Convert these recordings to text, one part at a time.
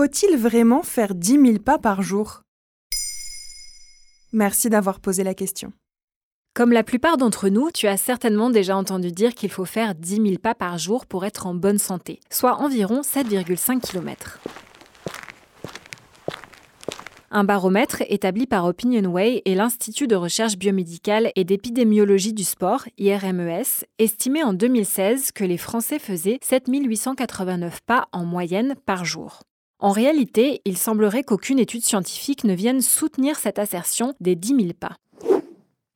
Faut-il vraiment faire 10 000 pas par jour? Merci d'avoir posé la question. Comme la plupart d'entre nous, tu as certainement déjà entendu dire qu'il faut faire 10 000 pas par jour pour être en bonne santé, soit environ 7,5 km. Un baromètre établi par Opinionway et l'Institut de recherche biomédicale et d'épidémiologie du sport, IRMES, estimait en 2016 que les Français faisaient 7 889 pas en moyenne par jour. En réalité, il semblerait qu'aucune étude scientifique ne vienne soutenir cette assertion des 10 000 pas.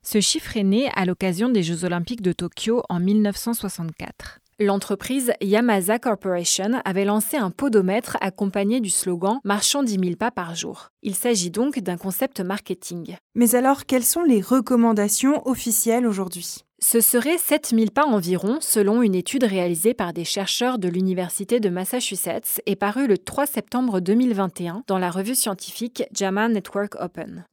Ce chiffre est né à l'occasion des Jeux olympiques de Tokyo en 1964. L'entreprise Yamasa Corporation avait lancé un podomètre accompagné du slogan Marchant 10 000 pas par jour. Il s'agit donc d'un concept marketing. Mais alors, quelles sont les recommandations officielles aujourd'hui? Ce serait 7000 pas environ, selon une étude réalisée par des chercheurs de l'Université de Massachusetts et parue le 3 septembre 2021 dans la revue scientifique JAMA Network Open.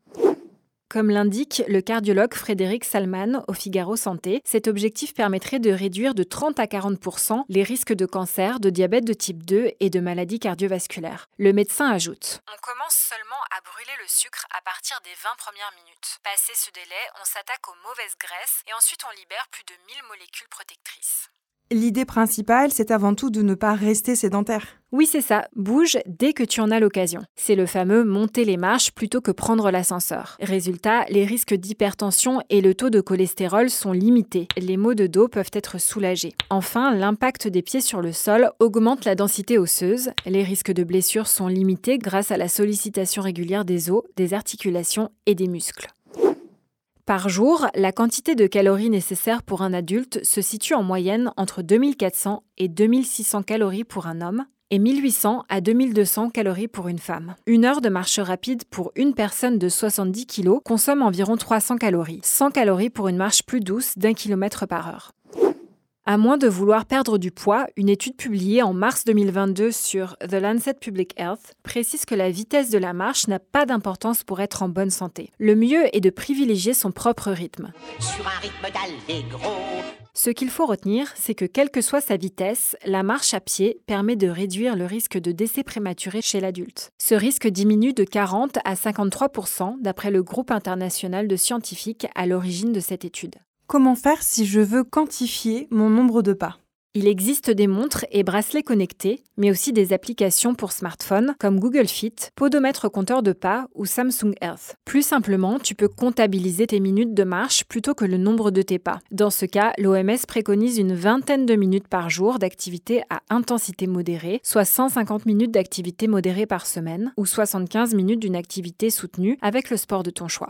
Comme l'indique le cardiologue Frédéric Salman au Figaro Santé, cet objectif permettrait de réduire de 30 à 40% les risques de cancer, de diabète de type 2 et de maladies cardiovasculaires. Le médecin ajoute On commence seulement à brûler le sucre à partir des 20 premières minutes. Passé ce délai, on s'attaque aux mauvaises graisses et ensuite on libère plus de 1000 molécules protectrices. L'idée principale, c'est avant tout de ne pas rester sédentaire. Oui, c'est ça. Bouge dès que tu en as l'occasion. C'est le fameux monter les marches plutôt que prendre l'ascenseur. Résultat, les risques d'hypertension et le taux de cholestérol sont limités. Les maux de dos peuvent être soulagés. Enfin, l'impact des pieds sur le sol augmente la densité osseuse. Les risques de blessures sont limités grâce à la sollicitation régulière des os, des articulations et des muscles. Par jour, la quantité de calories nécessaires pour un adulte se situe en moyenne entre 2400 et 2600 calories pour un homme et 1800 à 2200 calories pour une femme. Une heure de marche rapide pour une personne de 70 kg consomme environ 300 calories, 100 calories pour une marche plus douce d'un kilomètre par heure. À moins de vouloir perdre du poids, une étude publiée en mars 2022 sur The Lancet Public Health précise que la vitesse de la marche n'a pas d'importance pour être en bonne santé. Le mieux est de privilégier son propre rythme. Sur un rythme Ce qu'il faut retenir, c'est que quelle que soit sa vitesse, la marche à pied permet de réduire le risque de décès prématuré chez l'adulte. Ce risque diminue de 40 à 53% d'après le groupe international de scientifiques à l'origine de cette étude. Comment faire si je veux quantifier mon nombre de pas il existe des montres et bracelets connectés, mais aussi des applications pour smartphones comme Google Fit, Podomètre compteur de pas ou Samsung Health. Plus simplement, tu peux comptabiliser tes minutes de marche plutôt que le nombre de tes pas. Dans ce cas, l'OMS préconise une vingtaine de minutes par jour d'activité à intensité modérée, soit 150 minutes d'activité modérée par semaine ou 75 minutes d'une activité soutenue avec le sport de ton choix.